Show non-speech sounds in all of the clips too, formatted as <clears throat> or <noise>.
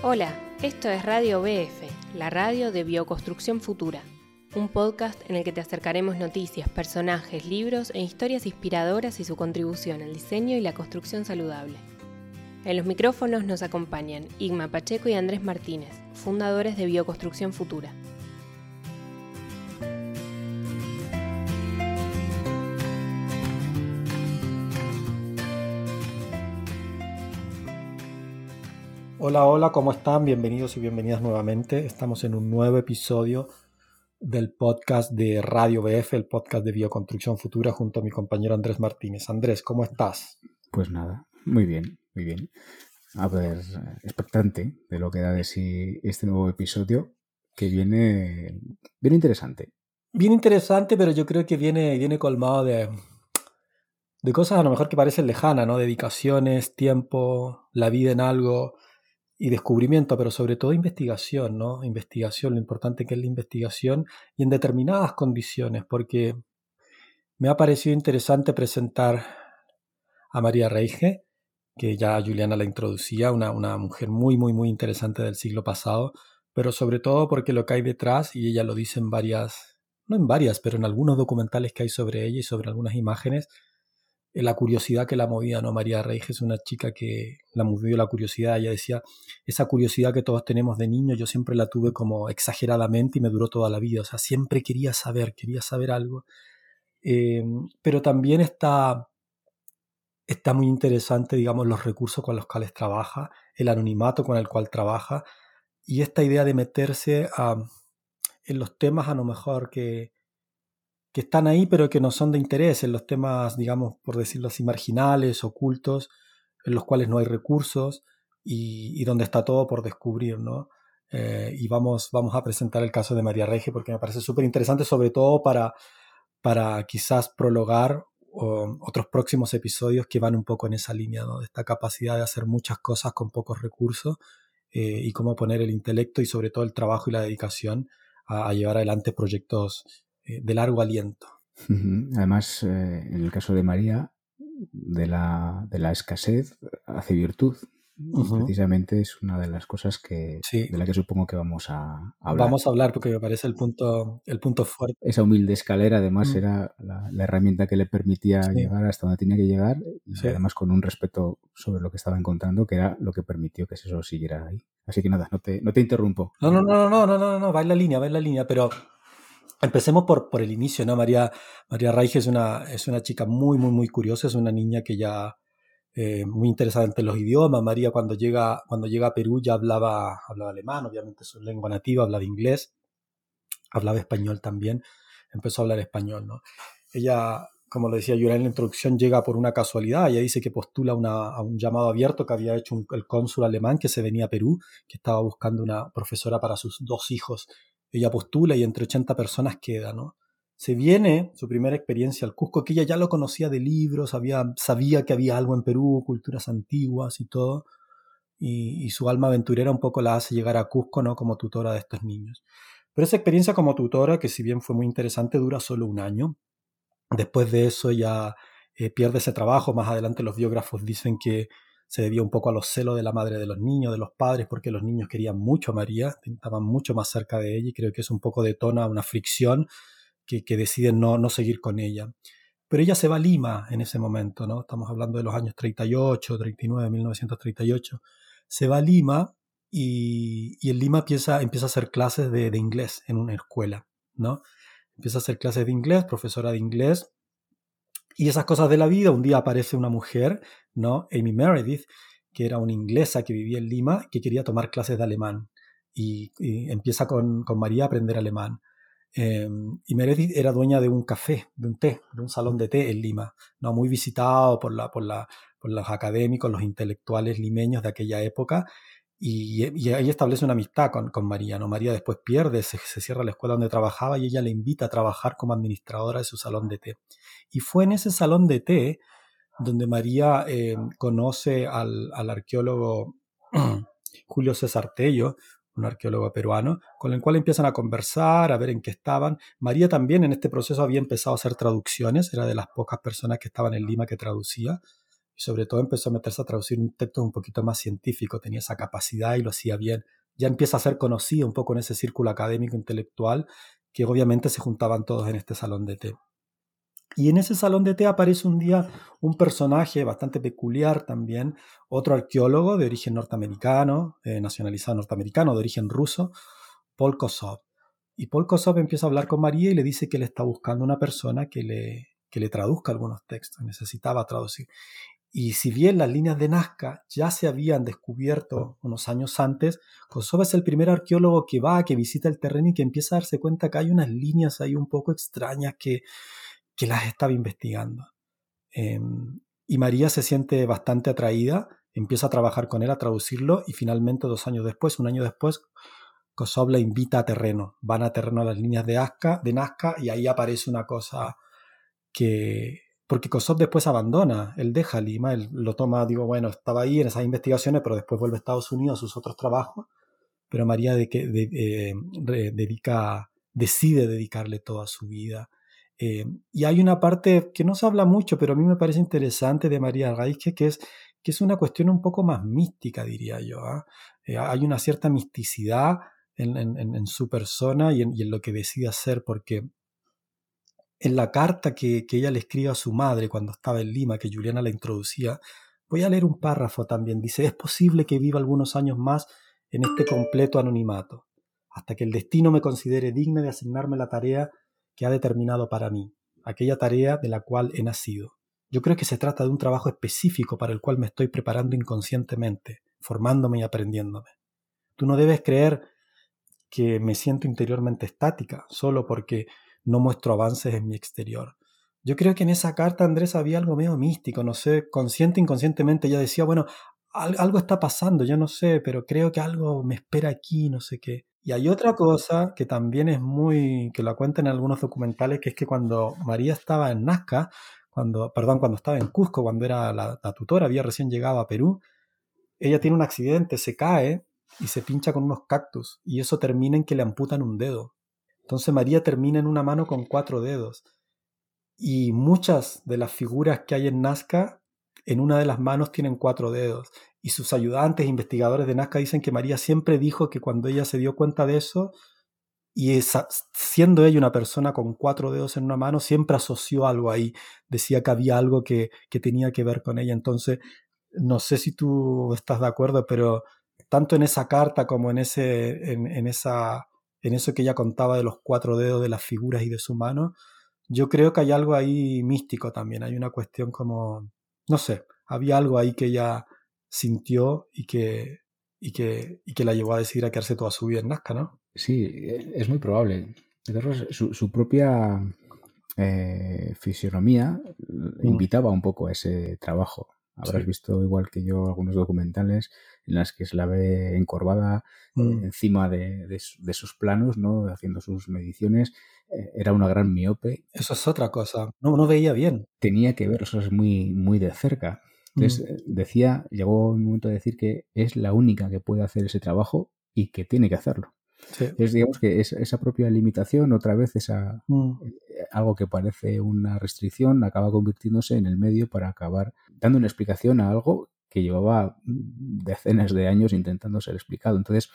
Hola, esto es Radio BF, la radio de Bioconstrucción Futura, un podcast en el que te acercaremos noticias, personajes, libros e historias inspiradoras y su contribución al diseño y la construcción saludable. En los micrófonos nos acompañan Igma Pacheco y Andrés Martínez, fundadores de Bioconstrucción Futura. Hola, hola, ¿cómo están? Bienvenidos y bienvenidas nuevamente. Estamos en un nuevo episodio del podcast de Radio BF, el podcast de Bioconstrucción Futura, junto a mi compañero Andrés Martínez. Andrés, ¿cómo estás? Pues nada, muy bien, muy bien. A ver, expectante de lo que da de sí este nuevo episodio, que viene bien interesante. Bien interesante, pero yo creo que viene, viene colmado de, de cosas a lo mejor que parecen lejanas, ¿no? Dedicaciones, tiempo, la vida en algo y descubrimiento, pero sobre todo investigación, ¿no? Investigación, lo importante que es la investigación y en determinadas condiciones, porque me ha parecido interesante presentar a María Reige, que ya Juliana la introducía, una, una mujer muy, muy, muy interesante del siglo pasado, pero sobre todo porque lo que hay detrás, y ella lo dice en varias, no en varias, pero en algunos documentales que hay sobre ella y sobre algunas imágenes, la curiosidad que la movía, ¿no? María Reige es una chica que la movió la curiosidad. Ella decía, esa curiosidad que todos tenemos de niño, yo siempre la tuve como exageradamente y me duró toda la vida. O sea, siempre quería saber, quería saber algo. Eh, pero también está, está muy interesante, digamos, los recursos con los cuales trabaja, el anonimato con el cual trabaja y esta idea de meterse a, en los temas a lo mejor que, que están ahí pero que no son de interés, en los temas, digamos, por decirlo así, marginales, ocultos, en los cuales no hay recursos y, donde está todo por descubrir, ¿no? Eh, y vamos, vamos a presentar el caso de María Rege porque me parece súper interesante, sobre todo para, para quizás prologar otros próximos episodios que van un poco en esa línea, ¿no? de esta capacidad de hacer muchas cosas con pocos recursos eh, y cómo poner el intelecto y sobre todo el trabajo y la dedicación a llevar adelante proyectos de largo aliento. Además, eh, en el caso de María, de la, de la escasez hace virtud. Precisamente es una de las cosas que de la que supongo que vamos a hablar. Vamos a hablar porque me parece el punto, el punto fuerte. Esa humilde escalera además mm. era la, herramienta que le permitía llegar hasta donde tenía que llegar y además con un respeto sobre lo que estaba encontrando que era lo que permitió que eso siguiera ahí. Así que nada, no te, no te interrumpo. No, no, no, no, no, no, no, va en la línea, va en la línea, pero Empecemos por, por el inicio, ¿no? María, María Reige es una, es una chica muy, muy, muy curiosa, es una niña que ya eh, muy interesada en los idiomas. María cuando llega, cuando llega a Perú ya hablaba, hablaba alemán, obviamente su lengua nativa, hablaba inglés, hablaba español también, empezó a hablar español, ¿no? Ella, como lo decía yo en la introducción, llega por una casualidad, ella dice que postula una, a un llamado abierto que había hecho el cónsul alemán que se venía a Perú, que estaba buscando una profesora para sus dos hijos ella postula y entre 80 personas queda, ¿no? Se viene su primera experiencia al Cusco, que ella ya lo conocía de libros, sabía que había algo en Perú, culturas antiguas y todo, y, su alma aventurera un poco la hace llegar a Cusco, ¿no? Como tutora de estos niños. Pero esa experiencia como tutora, que si bien fue muy interesante, dura solo un año. Después de eso ya eh, pierde ese trabajo. Más adelante los biógrafos dicen que se debía un poco a los celos de la madre de los niños, de los padres, porque los niños querían mucho a María, estaban mucho más cerca de ella y creo que eso un poco detona una fricción que, deciden no, no seguir con ella. Pero ella se va a Lima en ese momento, ¿no? Estamos hablando de los años 38, 39, 1938. Se va a Lima y, y en Lima empieza, empieza a hacer clases de, de inglés en una escuela, ¿no? Empieza a hacer clases de inglés, profesora de inglés, y esas cosas de la vida, un día aparece una mujer, ¿no? Amy Meredith, que era una inglesa que vivía en Lima, que quería tomar clases de alemán. Y, empieza con, María a aprender alemán. Em, y Meredith era dueña de un café, de un té, de un salón de té en Lima, ¿no? muy visitado por, la, por, la, por los académicos, los intelectuales limeños de aquella época, y, ahí establece una amistad con, con, María. ¿no? María después pierde, se, cierra la escuela donde trabajaba y ella le invita a trabajar como administradora de su salón de té. Y fue en ese salón de té donde María eh, conoce al, al arqueólogo <clears throat> Julio César Tello, un arqueólogo peruano, con el cual empiezan a conversar, a ver en qué estaban. María también en este proceso había empezado a hacer traducciones, era de las pocas personas que estaban en Lima que traducía y sobre todo empezó a meterse a traducir un texto un poquito más científico, tenía esa capacidad y lo hacía bien. Ya empieza a ser conocido un poco en ese círculo académico intelectual que obviamente se juntaban todos en este salón de té. Y en ese salón de té aparece un día un personaje bastante peculiar también, otro arqueólogo de origen norteamericano, eh, nacionalizado norteamericano, de origen ruso, Paul Kosov. Y Paul Kosov empieza a hablar con María y le dice que él está buscando una persona que le, que le traduzca algunos textos, necesitaba traducir. Y si bien las líneas de Nazca ya se habían descubierto unos años antes, Kosov es el primer arqueólogo que va, que visita el terreno y que empieza a darse cuenta que hay unas líneas ahí un poco extrañas que, que las estaba investigando. Em, y María se siente bastante atraída, empieza a trabajar con él, a traducirlo y finalmente dos años después, un año después, Kosov la invita a terreno. Van a terreno a las líneas de, Azca, de Nazca y ahí aparece una cosa que, porque Kosov después abandona, él deja Lima, él lo toma, digo, bueno, estaba ahí en esas investigaciones, pero después vuelve a Estados Unidos a sus otros trabajos, pero María de que, eh, dedica, decide dedicarle toda su vida. Eh, y hay una parte que no se habla mucho, pero a mí me parece interesante de María Raizque, que es, que es una cuestión un poco más mística, diría yo. ¿ah? Eh, hay una cierta misticidad en, su persona y en, y en, lo que decide hacer, porque en la carta que, ella le escribe a su madre cuando estaba en Lima, que Juliana la introducía, voy a leer un párrafo también. Dice, es posible que viva algunos años más en este completo anonimato, hasta que el destino me considere digna de asignarme la tarea que ha determinado para mí, aquella tarea de la cual he nacido. Yo creo que se trata de un trabajo específico para el cual me estoy preparando inconscientemente, formándome y aprendiéndome. Tú no debes creer que me siento interiormente estática, solo porque no muestro avances en mi exterior. Yo creo que en esa carta, Andrés, había algo medio místico, no sé, consciente, inconscientemente, ella decía, bueno, algo está pasando, yo no sé, pero creo que algo me espera aquí, no sé qué. Y hay otra cosa que también es muy, que lo cuentan en algunos documentales, que es que cuando María estaba en Nazca, cuando, perdón, cuando estaba en Cusco, cuando era la, la tutora, había recién llegado a Perú, ella tiene un accidente, se cae y se pincha con unos cactus, y eso termina en que le amputan un dedo. Entonces María termina en una mano con cuatro dedos. Y muchas de las figuras que hay en Nazca, en una de las manos tienen cuatro dedos. Y sus ayudantes, investigadores de Nazca, dicen que María siempre dijo que cuando ella se dio cuenta de eso, y siendo ella una persona con cuatro dedos en una mano, siempre asoció algo ahí. Decía que había algo que, tenía que ver con ella. Entonces, no sé si tú estás de acuerdo, pero tanto en esa carta como en, ese, en esa en eso que ella contaba de los cuatro dedos de las figuras y de su mano, yo creo que hay algo ahí místico también, hay una cuestión como, no sé, había algo ahí que ella sintió y que, y que, y que la llevó a decidir a quedarse toda su vida en Nazca, ¿no? Sí, e, es muy probable. Su, su propia eh, fisionomía mm. invitaba un poco a ese trabajo. Habrás visto, igual que yo, algunos documentales en las que se la ve encorvada eh, mm. encima de, sus planos, ¿no? Haciendo sus mediciones. Eh, era una gran miope. Eso es otra cosa. No, no veía bien. Tenía que ver es muy, muy de cerca. Entonces, mm. eh, decía, llegó un momento de decir que es la única que puede hacer ese trabajo y que tiene que hacerlo. Es digamos que esa propia limitación, otra vez esa mm. algo que parece una restricción, acaba convirtiéndose en el medio para acabar dando una explicación a algo que llevaba decenas de años intentando ser explicado. Entonces,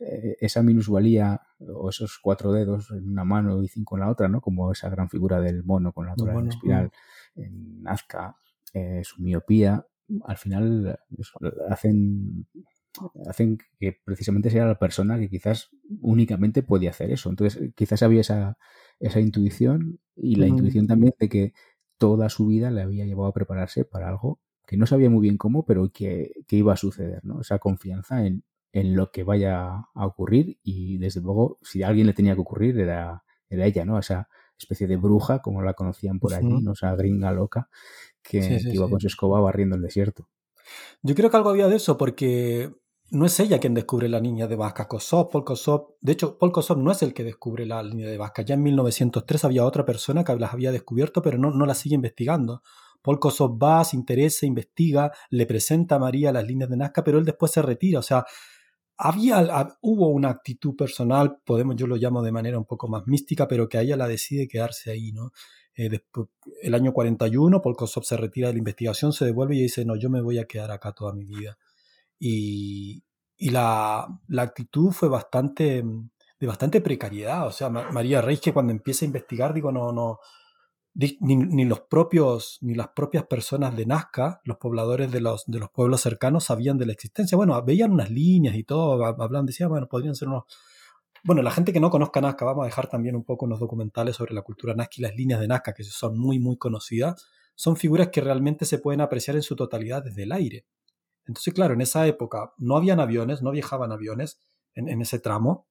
eh, esa minusvalía o esos cuatro dedos en una mano y cinco en la otra, ¿no? Como esa gran figura del mono con la cola en espiral en Nazca, eh, su miopía, al final hacen hacen que precisamente sea la persona que quizás únicamente podía hacer eso. Entonces, quizás había esa, esa intuición y la intuición también de que toda su vida le había llevado a prepararse para algo que no sabía muy bien cómo, pero que, iba a suceder, ¿no? Esa confianza en, lo que vaya a ocurrir y desde luego si a alguien le tenía que ocurrir era, era ella, ¿no? Esa especie de bruja, como la conocían por allí, ¿no? Esa gringa loca que, iba con su escoba barriendo el desierto. Yo creo que algo había de eso porque no es ella quien descubre la línea de Vasca, Kosov, Paul Kosov. De hecho, Paul Kosov no es el que descubre la línea de Vasca. Ya en 1903 había otra persona que las había descubierto, pero no, no la sigue investigando. Paul Kosov va, se interesa, investiga, le presenta a María las líneas de Nazca, pero él después se retira. O sea, había, hubo una actitud personal, podemos, yo lo llamo de manera un poco más mística, pero que a ella la decide quedarse ahí, ¿no? Eh, después, el año 41, Polkosov se retira de la investigación, se devuelve y dice, no, yo me voy a quedar acá toda mi vida. Y, y la, la, actitud fue bastante, de bastante precariedad. O sea, María Reis que cuando empieza a investigar, digo, no, no, ni, los propios, ni las propias personas de Nazca, los pobladores de los, de los pueblos cercanos, sabían de la existencia. Bueno, veían unas líneas y todo, hablan, decían, bueno, podrían ser unos bueno, la gente que no conozca Nazca, vamos a dejar también un poco unos documentales sobre la cultura Nazca y las líneas de Nazca, que son muy, muy conocidas, son figuras que realmente se pueden apreciar en su totalidad desde el aire. Entonces, claro, en esa época no habían aviones, no viajaban aviones en, ese tramo,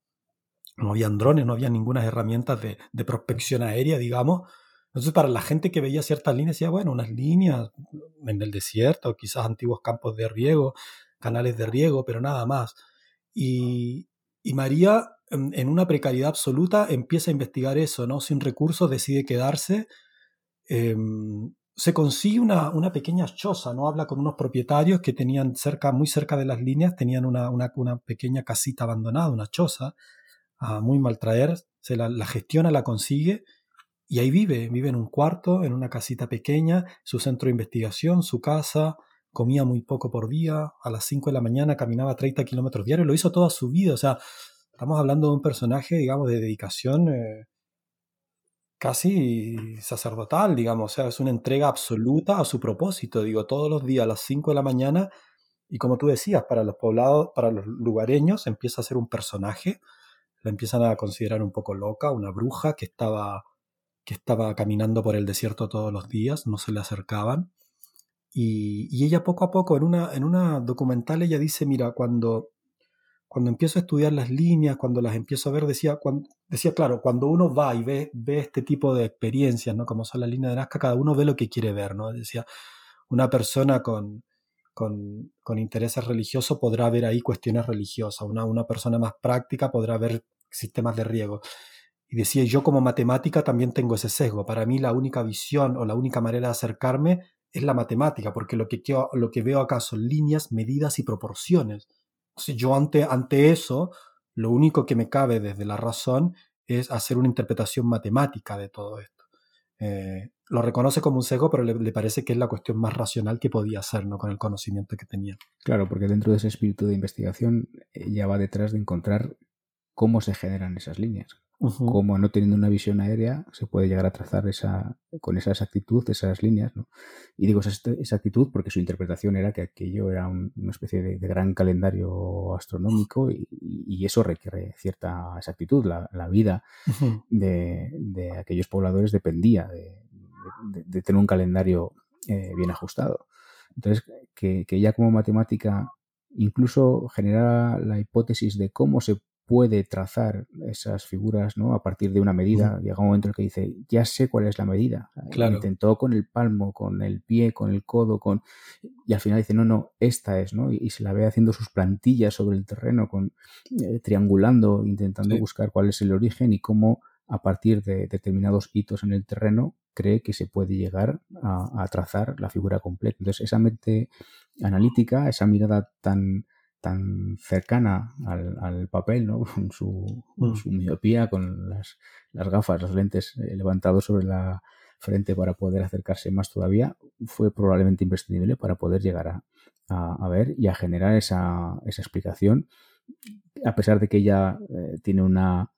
no habían drones, no había ninguna herramientas de, prospección aérea, digamos. Entonces, para la gente que veía ciertas líneas, decía, bueno, unas líneas en el desierto, quizás antiguos campos de riego, canales de riego, pero nada más. Y María en una precariedad absoluta, empieza a investigar eso, ¿no? Sin recursos, decide quedarse. Em, se consigue una, una, pequeña choza, ¿no? Habla con unos propietarios que tenían cerca, muy cerca de las líneas, tenían una, una, una pequeña casita abandonada, una choza, a muy maltraer, se la, la, gestiona, la consigue, y ahí vive, vive en un cuarto, en una casita pequeña, su centro de investigación, su casa, comía muy poco por día, a las 5 de la mañana caminaba 30 kilómetros diarios, lo hizo toda su vida, o sea, Estamos hablando de un personaje, digamos, de dedicación eh, casi sacerdotal, digamos, o sea, es una entrega absoluta a su propósito, digo, todos los días a las 5 de la mañana, y como tú decías, para los poblados, para los lugareños, empieza a ser un personaje, la empiezan a considerar un poco loca, una bruja que estaba, que estaba caminando por el desierto todos los días, no se le acercaban. Y, y ella poco a poco, en una, en una documental, ella dice, mira, cuando cuando empiezo a estudiar las líneas, cuando las empiezo a ver, decía, decía claro, cuando uno va y ve, ve este tipo de experiencias, ¿no? Como son las líneas de Nazca, cada uno ve lo que quiere ver, ¿no? Decía, una persona con, con, con intereses religiosos podrá ver ahí cuestiones religiosas, una, una persona más práctica podrá ver sistemas de riego. Y decía, yo como matemática también tengo ese sesgo. Para mí la única visión o la única manera de acercarme es la matemática, porque lo que, lo que veo acá son líneas, medidas y proporciones si yo ante, ante eso, lo único que me cabe desde la razón es hacer una interpretación matemática de todo esto. Eh, lo reconoce como un sesgo, pero le, parece que es la cuestión más racional que podía hacer, ¿no? Con el conocimiento que tenía. Claro, porque dentro de ese espíritu de investigación ya va detrás de encontrar cómo se generan esas líneas, como no teniendo una visión aérea se puede llegar a trazar esa, con esa exactitud esas líneas. ¿no? Y digo esa exactitud porque su interpretación era que aquello era una especie de, gran calendario astronómico y, eso requiere cierta exactitud. La, vida de, aquellos pobladores dependía de, tener un calendario eh, bien ajustado. Entonces, que, que ella como matemática incluso generara la hipótesis de cómo se puede trazar esas figuras ¿no? a partir de una medida. Llega un momento en el que dice, ya sé cuál es la medida. Intentó con el palmo, con el pie, con el codo, con y al final dice, no, no, esta es, ¿no? Y, se la ve haciendo sus plantillas sobre el terreno, con eh, triangulando, intentando buscar cuál es el origen y cómo a partir de determinados hitos en el terreno cree que se puede llegar a, a trazar la figura completa. Entonces, esa mente analítica, esa mirada tan tan cercana al, papel, ¿no? <laughs> Con su, mm. su miopía, con las, gafas, los lentes eh, levantados sobre la frente para poder acercarse más todavía, fue probablemente imprescindible para poder llegar a, ver y a generar esa, explicación, a pesar de que ella eh, tiene una,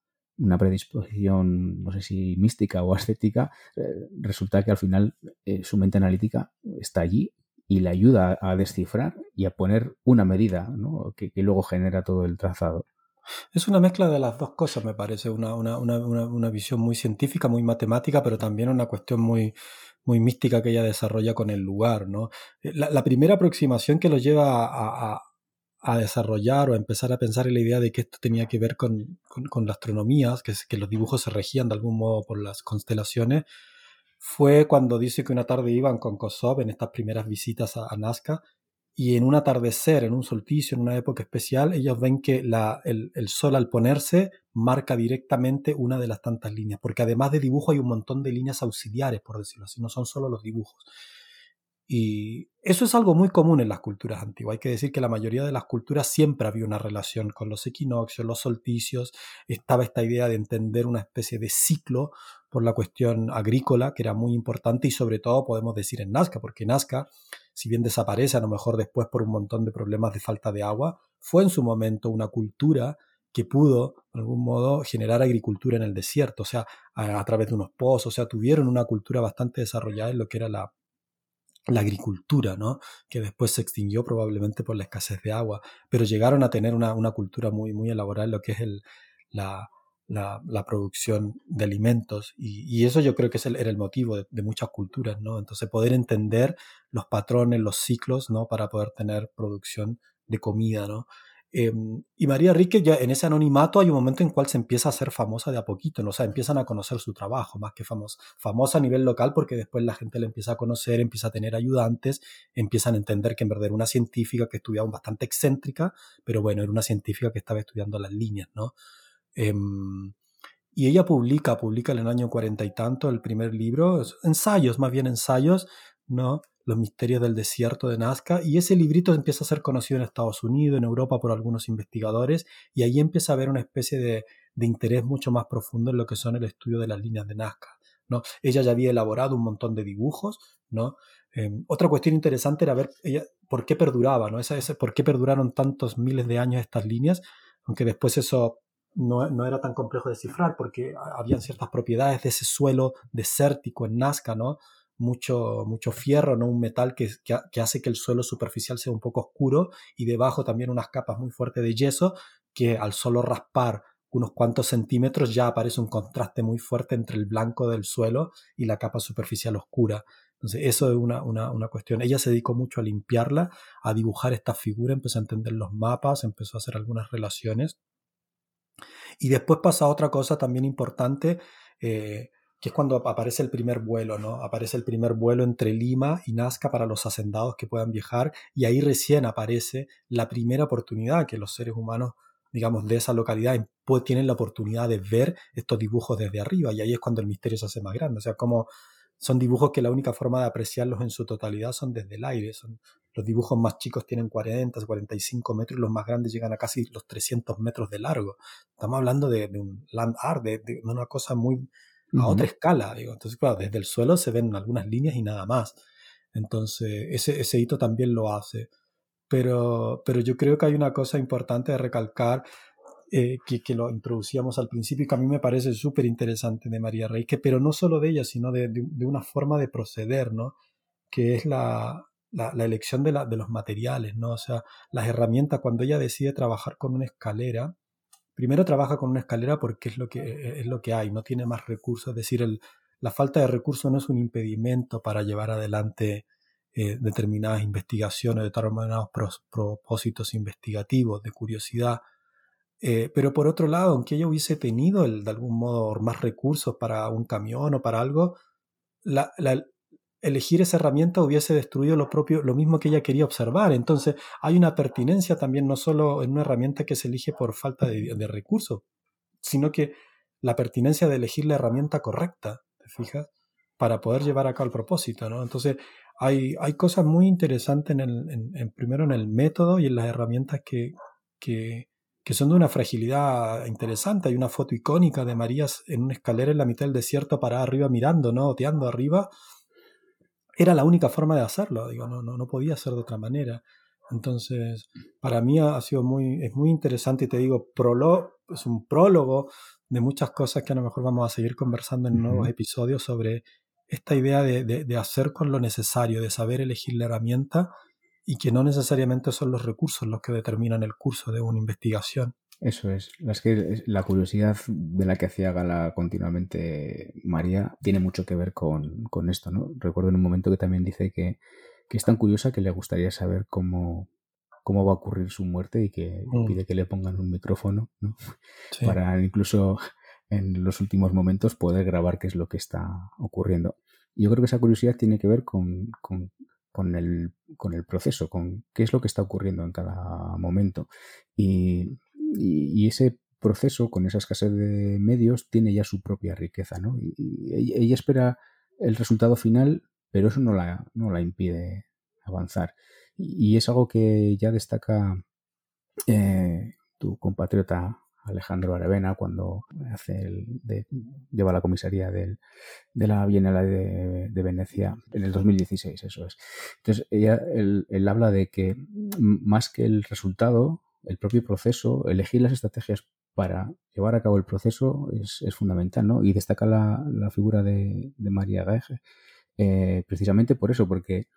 predisposición, no sé si mística o ascética, eh, resulta que al final su mente analítica está allí y le ayuda a descifrar y a poner una medida que, luego genera todo el trazado. Es una mezcla de las dos cosas, me parece, una, una, una, una visión muy científica, muy matemática, pero también una cuestión muy, muy mística que ella desarrolla con el lugar. ¿no? Eh, la, primera aproximación que lo lleva a, a, desarrollar o a empezar a pensar en la idea de que esto tenía que ver con, con, la astronomía, que los dibujos se regían de algún modo por las constelaciones, fue cuando dice que una tarde iban con Kosov en estas primeras visitas a, Nazca y en un atardecer, en un solsticio, en una época especial, ellos ven que el, el, sol al ponerse marca directamente una de las tantas líneas, porque además de dibujo hay un montón de líneas auxiliares, por decirlo así, no son solo los dibujos. Y eso es algo muy común en las culturas antiguas. Hay que decir que la mayoría de las culturas siempre había una relación con los equinoccios, los solsticios. Estaba esta idea de entender una especie de ciclo por la cuestión agrícola, que era muy importante, y sobre todo podemos decir en Nazca, porque Nazca, si bien desaparece a lo mejor después por un montón de problemas de falta de agua, fue en su momento una cultura que pudo, de algún modo, generar agricultura en el desierto, o sea, a, través de unos pozos, o sea, tuvieron una cultura bastante desarrollada en lo que era la, la agricultura, ¿no? que después se extinguió probablemente por la escasez de agua, pero llegaron a tener una, una cultura muy, muy elaborada en lo que es el, la, la, la, producción de alimentos y, eso yo creo que es el, era el motivo de, muchas culturas, ¿no? Entonces poder entender los patrones, los ciclos, ¿no? Para poder tener producción de comida, ¿no? Em, y María Rique ya en ese anonimato hay un momento en cual se empieza a hacer famosa de a poquito, ¿no? o sea, empiezan a conocer su trabajo, más que famosa, famosa a nivel local porque después la gente le empieza a conocer, empieza a tener ayudantes, empiezan a entender que en verdad era una científica que estudiaba bastante excéntrica, pero bueno, era una científica que estaba estudiando las líneas, ¿no? Em, y ella publica, publica en el año cuarenta y tanto el primer libro, ensayos, más bien ensayos, ¿no? Los misterios del desierto de Nazca, y ese librito empieza a ser conocido en Estados Unidos, en Europa por algunos investigadores, y ahí empieza a haber una especie de, interés mucho más profundo en lo que son el estudio de las líneas de Nazca. ¿no? Ella ya había elaborado un montón de dibujos, ¿no? Eh, otra cuestión interesante era ver ella, por qué perduraba, ¿no? Por qué perduraron tantos miles de años estas líneas, aunque después eso no, no, era tan complejo de descifrar porque habían ciertas propiedades de ese suelo desértico en Nazca, ¿no? mucho, mucho fierro, ¿no? un metal que, que, hace que el suelo superficial sea un poco oscuro y debajo también unas capas muy fuertes de yeso que al solo raspar unos cuantos centímetros ya aparece un contraste muy fuerte entre el blanco del suelo y la capa superficial oscura. Entonces, eso es una, una, una, cuestión. Ella se dedicó mucho a limpiarla, a dibujar esta figura, empezó a entender los mapas, empezó a hacer algunas relaciones. Y después pasa otra cosa también importante, eh, que es cuando aparece el primer vuelo, ¿no? Aparece el primer vuelo entre Lima y Nazca para los hacendados que puedan viajar y ahí recién aparece la primera oportunidad que los seres humanos, digamos, de esa localidad pues, tienen la oportunidad de ver estos dibujos desde arriba y ahí es cuando el misterio se hace más grande. O sea, como son dibujos que la única forma de apreciarlos en su totalidad son desde el aire. Son, los dibujos más chicos tienen 40, 45 metros y los más grandes llegan a casi los 300 metros de largo. Estamos hablando de, de un land art, de, de, una cosa muy, a otra escala, digo. Entonces, claro, desde el suelo se ven algunas líneas y nada más. Entonces, ese, ese hito también lo hace. Pero, pero yo creo que hay una cosa importante de recalcar eh, que, lo introducíamos al principio y que a mí me parece súper interesante de María Rey, que, pero no solo de ella, sino de, de, una forma de proceder, ¿no? Que es la, la, elección de, la, de los materiales, ¿no? O sea, las herramientas, cuando ella decide trabajar con una escalera, primero trabaja con una escalera porque es lo que, e, es lo que hay, no tiene más recursos. Es decir, la falta de recursos no es un impedimento para llevar adelante eh, determinadas investigaciones, determinados propósitos investigativos, de curiosidad. Eh, pero por otro lado, aunque ella hubiese tenido el, de algún modo más recursos para un camión o para algo, la, la, elegir esa herramienta hubiese destruido lo propio, lo mismo que ella quería observar. Entonces, hay una pertinencia también, no solo en una herramienta que se elige por falta de, de recursos, sino que la pertinencia de elegir la herramienta correcta, ¿te fijas? Para poder llevar a cabo el propósito, ¿no? Entonces, hay, hay cosas muy interesantes en el, en, en, primero en el método y en las herramientas que, que, que son de una fragilidad interesante. Hay una foto icónica de Marías en una escalera en la mitad del desierto parada arriba mirando, ¿no? Oteando arriba era la única forma de hacerlo, digo, no, no, no podía ser de otra manera. Entonces, para mí ha sido muy, es muy interesante y te digo, prolo, es un prólogo de muchas cosas que a lo mejor vamos a seguir conversando en nuevos episodios sobre esta idea de, de, de, hacer con lo necesario, de saber elegir la herramienta y que no necesariamente son los recursos los que determinan el curso de una investigación. Eso es. Que la curiosidad de la que hacía gala continuamente María tiene mucho que ver con, con esto, ¿no? Recuerdo en un momento que también dice que, que, es tan curiosa que le gustaría saber cómo, cómo va a ocurrir su muerte y que mm. pide que le pongan un micrófono, ¿no? Sí. Para incluso en los últimos momentos poder grabar qué es lo que está ocurriendo. Yo creo que esa curiosidad tiene que ver con, con, con, el, con el proceso, con qué es lo que está ocurriendo en cada momento. Y y, ese proceso, con esa escasez de medios, tiene ya su propia riqueza, ¿no? Y ella espera el resultado final, pero eso no la, no la impide avanzar. Y, es algo que ya destaca eh, tu compatriota Alejandro Aravena cuando hace el lleva la comisaría del, de la Bienal de, de, Venecia en el 2016, eso es. Entonces, ella, él, habla de que más que el resultado, el propio proceso, elegir las estrategias para llevar a cabo el proceso es, fundamental, ¿no? Y destaca la, figura de, de María Gaege eh, precisamente por eso, porque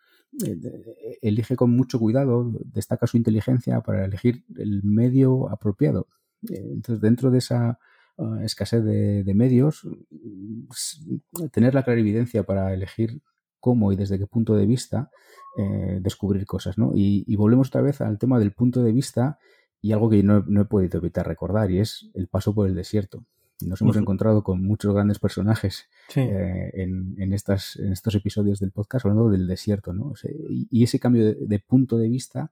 eh, elige con mucho cuidado, destaca su inteligencia para elegir el medio apropiado. Eh, entonces, dentro de esa ah, escasez de, medios, mm, tener la clarividencia para elegir cómo y desde qué punto de vista descubrir cosas. ¿no? Y, volvemos otra vez al tema del punto de vista y algo que no, no he podido evitar recordar, y es el paso por el desierto. Nos hemos encontrado con muchos grandes personajes eh, en, estas, en estos episodios del podcast hablando del desierto, ¿no? y, ese cambio de, punto de vista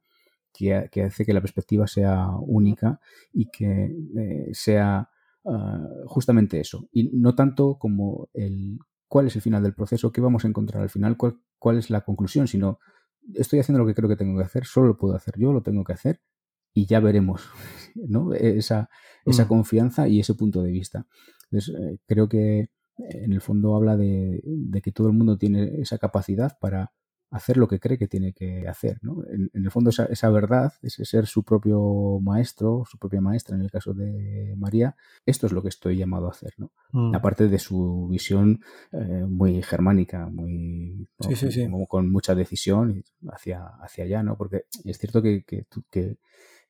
que, hace que la perspectiva sea única y que eh, sea ah, justamente eso. Y no tanto como el cuál es el final del proceso, qué vamos a encontrar al final, cuál, cuál es la conclusión, sino estoy haciendo lo que creo que tengo que hacer, solo lo puedo hacer yo, lo tengo que hacer y ya veremos <laughs> ¿no? esa, esa mm. confianza y ese punto de vista. Entonces, eh, creo que en el fondo habla de, que todo el mundo tiene esa capacidad para hacer lo que cree que tiene que hacer. ¿no? En, el fondo esa, esa, verdad, ese ser su propio maestro, su propia maestra en el caso de María, esto es lo que estoy llamado a hacer. ¿no? Mm. Aparte de su visión eh, muy germánica, muy con mucha decisión hacia, hacia allá, ¿no? porque es cierto que, que, que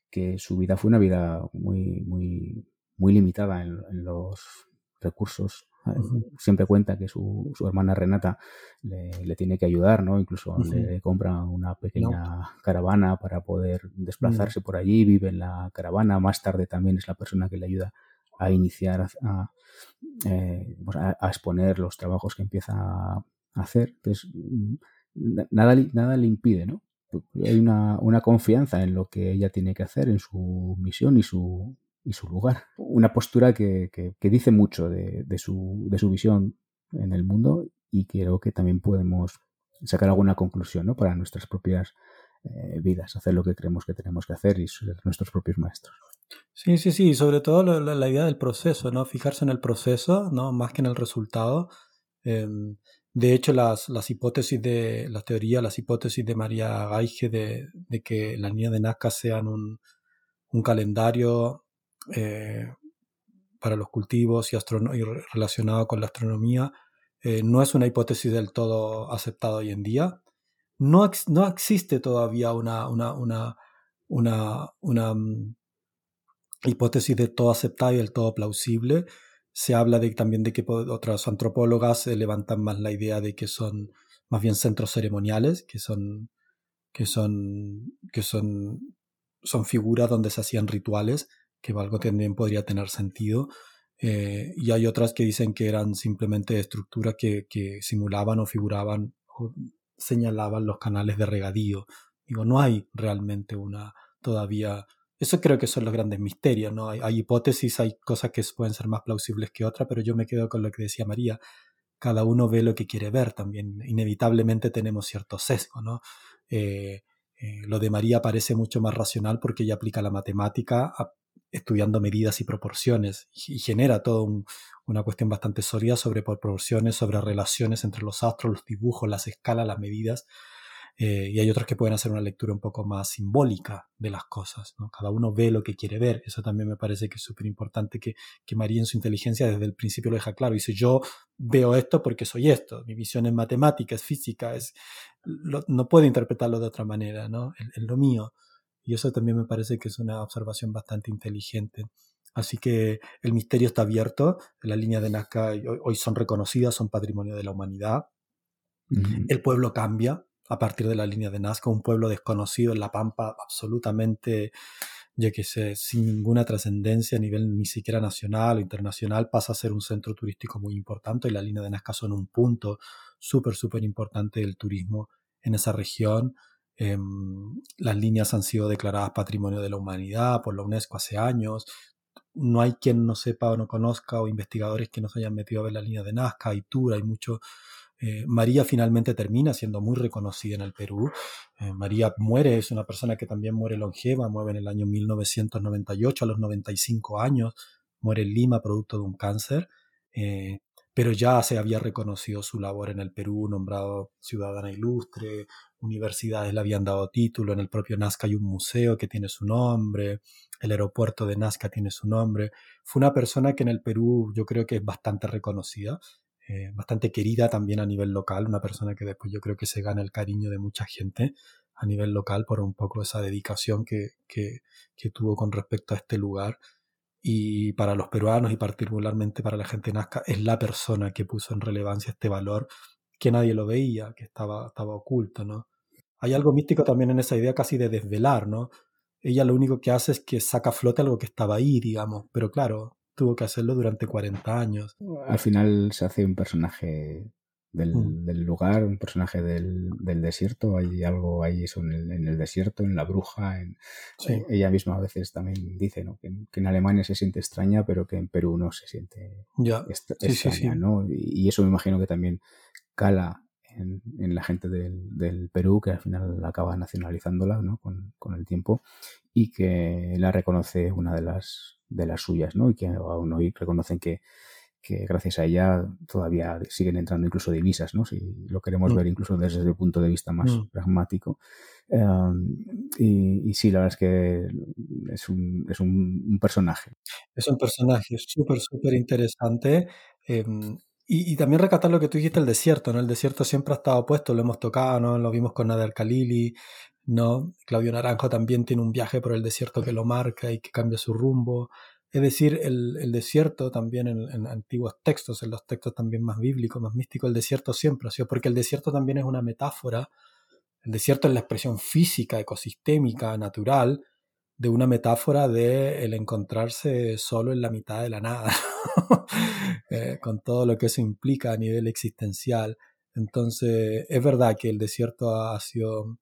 que su vida fue una vida muy, muy, muy limitada en, los recursos. Siempre cuenta que su, su hermana Renata le, tiene que ayudar, ¿no? Incluso le compra una pequeña caravana para poder desplazarse por allí, vive en la caravana. Más tarde también es la persona que le ayuda a iniciar, a, eh, pues a, exponer los trabajos que empieza a hacer. Entonces, mm, nada, nada le impide, ¿no? hay una, una, confianza en lo que ella tiene que hacer, en su misión y su, y su lugar. Una postura que, que, dice mucho de, de, su, de su visión en el mundo y creo que también podemos sacar alguna conclusión ¿no? para nuestras propias eh, vidas, hacer lo que creemos que tenemos que hacer y ser nuestros propios maestros. Sí, sí, sí, sobre todo la, la, idea del proceso, ¿no? Fijarse en el proceso, ¿no? Más que en el resultado. Em, de hecho, las, las hipótesis de la teoría, las hipótesis de María Gaige de, de que las líneas de Nazca sean un, un calendario eh, para los cultivos y, relacionado con la astronomía, eh, no es una hipótesis del todo aceptada hoy en día. No, no existe todavía una, una, una, una, una mm, hipótesis de todo aceptada y del todo plausible se habla de, también de que otras antropólogas levantan más la idea de que son más bien centros ceremoniales, que son, que son, que son, son figuras donde se hacían rituales, que algo también podría tener sentido. Eh, y hay otras que dicen que eran simplemente estructuras que, que simulaban o figuraban o señalaban los canales de regadío. Digo, no hay realmente una todavía eso creo que son los grandes misterios, ¿no? Hay, hipótesis, hay cosas que pueden ser más plausibles que otras, pero yo me quedo con lo que decía María. Cada uno ve lo que quiere ver también. Inevitablemente tenemos cierto sesgo, ¿no? Eh, eh, lo de María parece mucho más racional porque ella aplica la matemática estudiando medidas y proporciones y, genera toda una cuestión bastante sólida sobre proporciones, sobre relaciones entre los astros, los dibujos, las escalas, las medidas. Eh, y hay otros que pueden hacer una lectura un poco más simbólica de las cosas. Cada uno ve lo que quiere ver. Eso también me parece que es súper importante que, que María en su inteligencia desde el principio lo deja claro. Dice, yo veo esto porque soy esto. Mi visión es matemática, es física, es, no puedo interpretarlo de otra manera, ¿no? Es, lo mío. Y eso también me parece que es una observación bastante inteligente. Así que el misterio está abierto. La línea de Nazca hoy, son reconocidas, son patrimonio de la humanidad. El pueblo cambia, a partir de la línea de Nazca, un pueblo desconocido en la Pampa, absolutamente, ya que sé, sin ninguna trascendencia a nivel ni siquiera nacional o internacional, pasa a ser un centro turístico muy importante y la línea de Nazca son un punto súper, súper importante del turismo en esa región. Em, las líneas han sido declaradas Patrimonio de la Humanidad por la UNESCO hace años. No hay quien no sepa o no conozca o investigadores que no se hayan metido a ver la línea de Nazca, tour, hay mucho, Eh, María finalmente termina siendo muy reconocida en el Perú. Eh, María muere, es una persona que también muere longeva, muere en el año 1998 a los 95 años, muere en Lima producto de un cáncer, eh, pero ya se había reconocido su labor en el Perú, nombrado ciudadana ilustre, universidades le habían dado título, en el propio Nazca hay un museo que tiene su nombre, el aeropuerto de Nazca tiene su nombre. Fue una persona que en el Perú yo creo que es bastante reconocida, eh, bastante querida también a nivel local, una persona que después yo creo que se gana el cariño de mucha gente a nivel local por un poco esa dedicación que, que, que tuvo con respecto a este lugar. Y para los peruanos y particularmente para la gente Nazca es la persona que puso en relevancia este valor que nadie lo veía, que estaba, estaba oculto, ¿no? Hay algo místico también en esa idea casi de desvelar, ¿no? Ella lo único que hace es que saca a flote algo que estaba ahí, digamos, pero claro, tuvo que hacerlo durante 40 años. Al final se hace un personaje del, mm. del lugar, un personaje del, del, desierto, hay algo ahí eso en, el, en el desierto, en la bruja, en, eh, ella misma a veces también dice ¿no? que, en, que, en Alemania se siente extraña, pero que en Perú no se siente ya. extraña, sí, sí, ¿no? Y, y, eso me imagino que también cala en, en la gente del, del, Perú, que al final acaba nacionalizándola ¿no? con, con, el tiempo y que la reconoce una de las, de las suyas, ¿no? Y que aún hoy reconocen que, que gracias a ella todavía siguen entrando incluso divisas, ¿no? Si lo queremos mm. ver incluso desde el punto de vista más mm. pragmático. Um, y, y, sí, la verdad es que es un, es un, un personaje. Es un personaje súper, súper interesante. Eh, y, y, también recatar lo que tú dijiste, el desierto, ¿no? El desierto siempre ha estado puesto, lo hemos tocado, ¿no? Lo vimos con Nader Khalili, ¿no? Claudio Naranjo también tiene un viaje por el desierto que lo marca y que cambia su rumbo. Es decir, el, desierto también en, en, antiguos textos, en los textos también más bíblicos, más místicos, el desierto siempre ha sido, porque el desierto también es una metáfora, el desierto es la expresión física, ecosistémica, natural, de una metáfora de el encontrarse solo en la mitad de la nada, <laughs> eh, con todo lo que eso implica a nivel existencial. Entonces, es verdad que el desierto ha sido,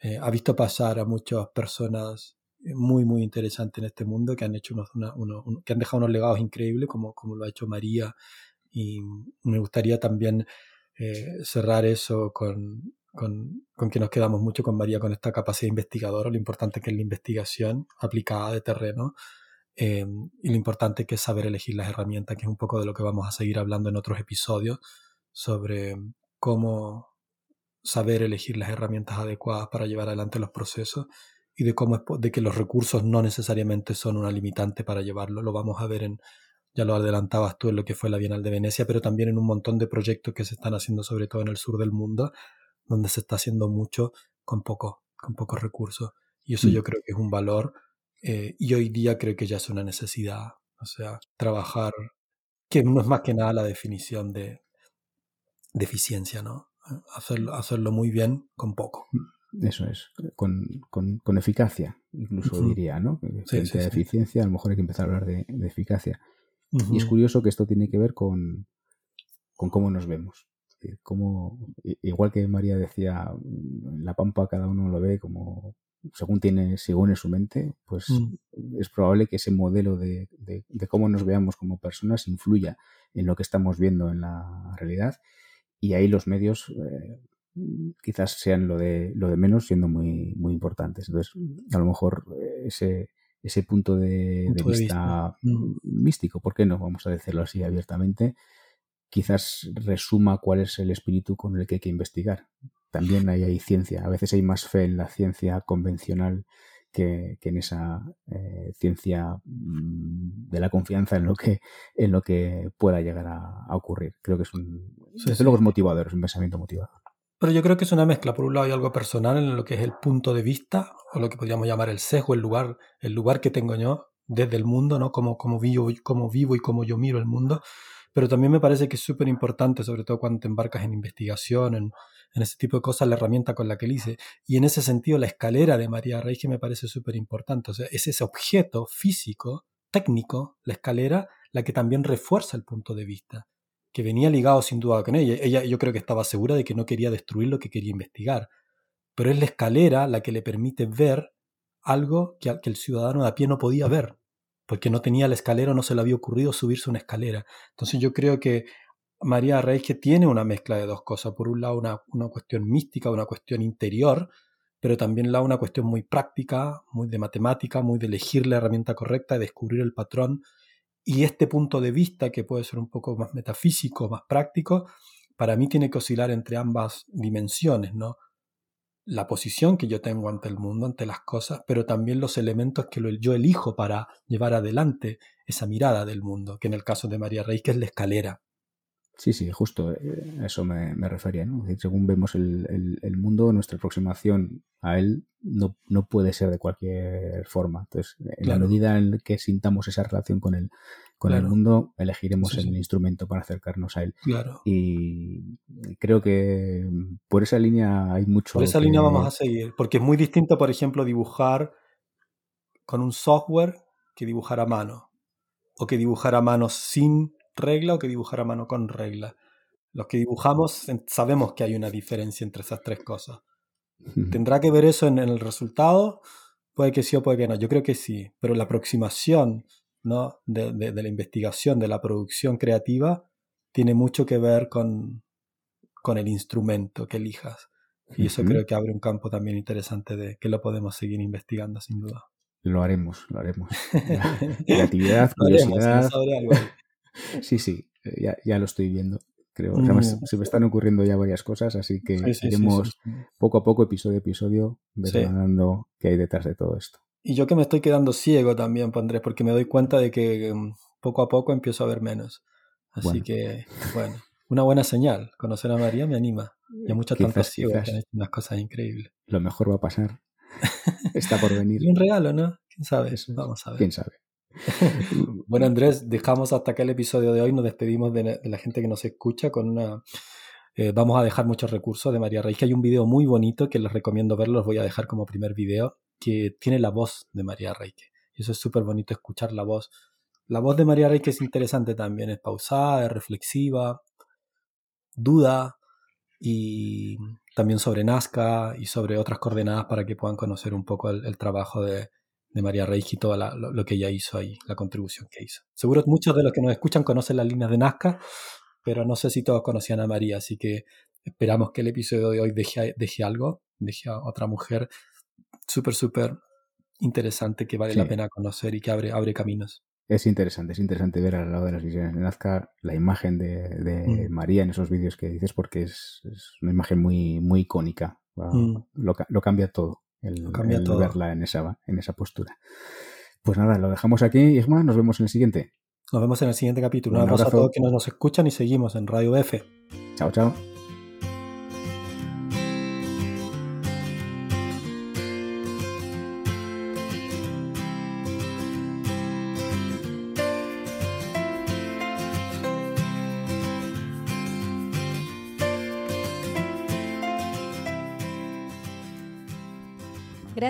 eh, ha visto pasar a muchas personas muy, muy interesantes en este mundo que han hecho unos, una, que han dejado unos legados increíbles, como, como lo ha hecho María. Y me gustaría también eh, cerrar eso con, con, con, que nos quedamos mucho con María, con esta capacidad investigadora, lo importante que es la investigación aplicada de terreno eh, y lo importante que es saber elegir las herramientas, que es un poco de lo que vamos a seguir hablando en otros episodios sobre cómo saber elegir las herramientas adecuadas para llevar adelante los procesos y de cómo de que los recursos no necesariamente son una limitante para llevarlo. Lo vamos a ver en, ya lo adelantabas tú en lo que fue la Bienal de Venecia, pero también en un montón de proyectos que se están haciendo sobre todo en el sur del mundo, donde se está haciendo mucho con poco, con pocos recursos. Y eso mm. yo creo que es un valor eh, y hoy día creo que ya es una necesidad. O sea, trabajar, que no es más que nada la definición de, de eficiencia, ¿no? Hacerlo, hacerlo muy bien con poco. Mm, eso es, con, con, con eficacia, incluso uh -huh. diría, ¿no? Frente sí, sí, a eficiencia, a lo mejor hay que empezar a hablar de, de eficacia. Uh -huh. Y es curioso que esto tiene que ver con, con cómo nos vemos igual que María decía, la pampa cada uno lo ve como según tiene, según en su mente, pues mm. es probable que ese modelo de, de, de, cómo nos veamos como personas influya en lo que estamos viendo en la realidad y ahí los medios eh, quizás sean lo de, lo de menos siendo muy, muy importantes. Entonces, a lo mejor ese, ese punto de, punto de vista, vista. Mm. místico, ¿por qué no? Vamos a decirlo así abiertamente, quizás resuma cuál es el espíritu con el que hay que investigar. También ahí hay ciencia. A veces hay más fe en la ciencia convencional que, que en esa eh, ciencia mm, de la confianza en lo que, en lo que pueda llegar a, a ocurrir. Creo que es un. Sí, desde sí. luego es motivador, es un pensamiento motivador. Pero yo creo que es una mezcla. Por un lado hay algo personal en lo que es el punto de vista, o lo que podríamos llamar el sesgo, el lugar, el lugar que tengo yo desde el mundo, ¿no? Como, como, vivo, como vivo y como yo miro el mundo pero también me parece que es súper importante, sobre todo cuando te embarcas en investigación, en, en, ese tipo de cosas, la herramienta con la que hice. Y en ese sentido, la escalera de María Reige me parece súper importante. O sea, es ese objeto físico, técnico, la escalera, la que también refuerza el punto de vista, que venía ligado sin duda con ella. Ella yo creo que estaba segura de que no quería destruir lo que quería investigar, pero es la escalera la que le permite ver algo que, el ciudadano de a pie no podía ver porque no tenía la escalera, no se le había ocurrido subirse una escalera. Entonces yo creo que María Reis que tiene una mezcla de dos cosas. Por un lado, una, una cuestión mística, una cuestión interior, pero también la una cuestión muy práctica, muy de matemática, muy de elegir la herramienta correcta, de descubrir el patrón. Y este punto de vista, que puede ser un poco más metafísico, más práctico, para mí tiene que oscilar entre ambas dimensiones, ¿no? La posición que yo tengo ante el mundo, ante las cosas, pero también los elementos que yo elijo para llevar adelante esa mirada del mundo, que en el caso de María Rey, que es la escalera. Sí, sí, justo eh, a eso me, refería. ¿no? según vemos el, mundo, nuestra aproximación a él no, no, puede ser de cualquier forma. Entonces, en la medida en que sintamos esa relación con él, con el mundo, elegiremos el instrumento para acercarnos a él. Claro. Y creo que por esa línea hay mucho. Por esa línea vamos a seguir, porque es muy distinto, por ejemplo, dibujar con un software que dibujar a mano, o que dibujar a mano sin regla o que dibujar a mano con regla. Los que dibujamos sabemos que hay una diferencia entre esas tres cosas. ¿Tendrá que ver eso en, el resultado? Puede que sí o puede que no. Yo creo que sí. Pero la aproximación ¿no? de, la investigación, de la producción creativa, tiene mucho que ver con, con el instrumento que elijas. Y eso creo que abre un campo también interesante de que lo podemos seguir investigando sin duda. Lo haremos, lo haremos. <laughs> Creatividad, curiosidad. Sí, sí, eh, ya, lo estoy viendo. Creo. se me están ocurriendo ya varias cosas, así que iremos poco a poco, episodio a episodio, dando qué hay detrás de todo esto. Y yo que me estoy quedando ciego también, Andrés, porque me doy cuenta de que mm, poco a poco empiezo a ver menos. Así que, bueno, una buena señal. Conocer a María me anima. Y a muchos tantos ciegos que han hecho unas cosas increíbles. Lo mejor va a pasar. <laughs> Está por venir. un regalo, ¿no? ¿Quién sabe? Vamos a ver. ¿Quién sabe? Bueno, Andrés, dejamos hasta acá el episodio de hoy. Nos despedimos de, la gente que nos escucha con una. Eh, vamos a dejar muchos recursos de María Reich. Hay un video muy bonito que les recomiendo verlo. Los voy a dejar como primer video que tiene la voz de María Reich. Y eso es súper bonito escuchar la voz. La voz de María Reich es interesante también. Es pausada, es reflexiva, duda y también sobre Nazca y sobre otras coordenadas para que puedan conocer un poco el trabajo de, de María Reich y todo lo, que ella hizo ahí, la contribución que hizo. Seguro muchos de los que nos escuchan conocen las líneas de Nazca, pero no sé si todos conocían a María, así que esperamos que el episodio de hoy deje, deje algo, deje a otra mujer súper, súper interesante que vale la pena conocer y que abre, abre caminos. Es interesante, es interesante ver al lado de las visiones de Nazca la imagen de, mm. María en esos vídeos que dices porque es, una imagen muy, muy icónica. Mm. lo, cambia todo el, cambia verla en esa, en esa postura. Pues nada, lo dejamos aquí, Isma, nos vemos en el siguiente. Nos vemos en el siguiente capítulo. Un, abrazo, a todos quienes nos escuchan y seguimos en Radio F. Chao, chao.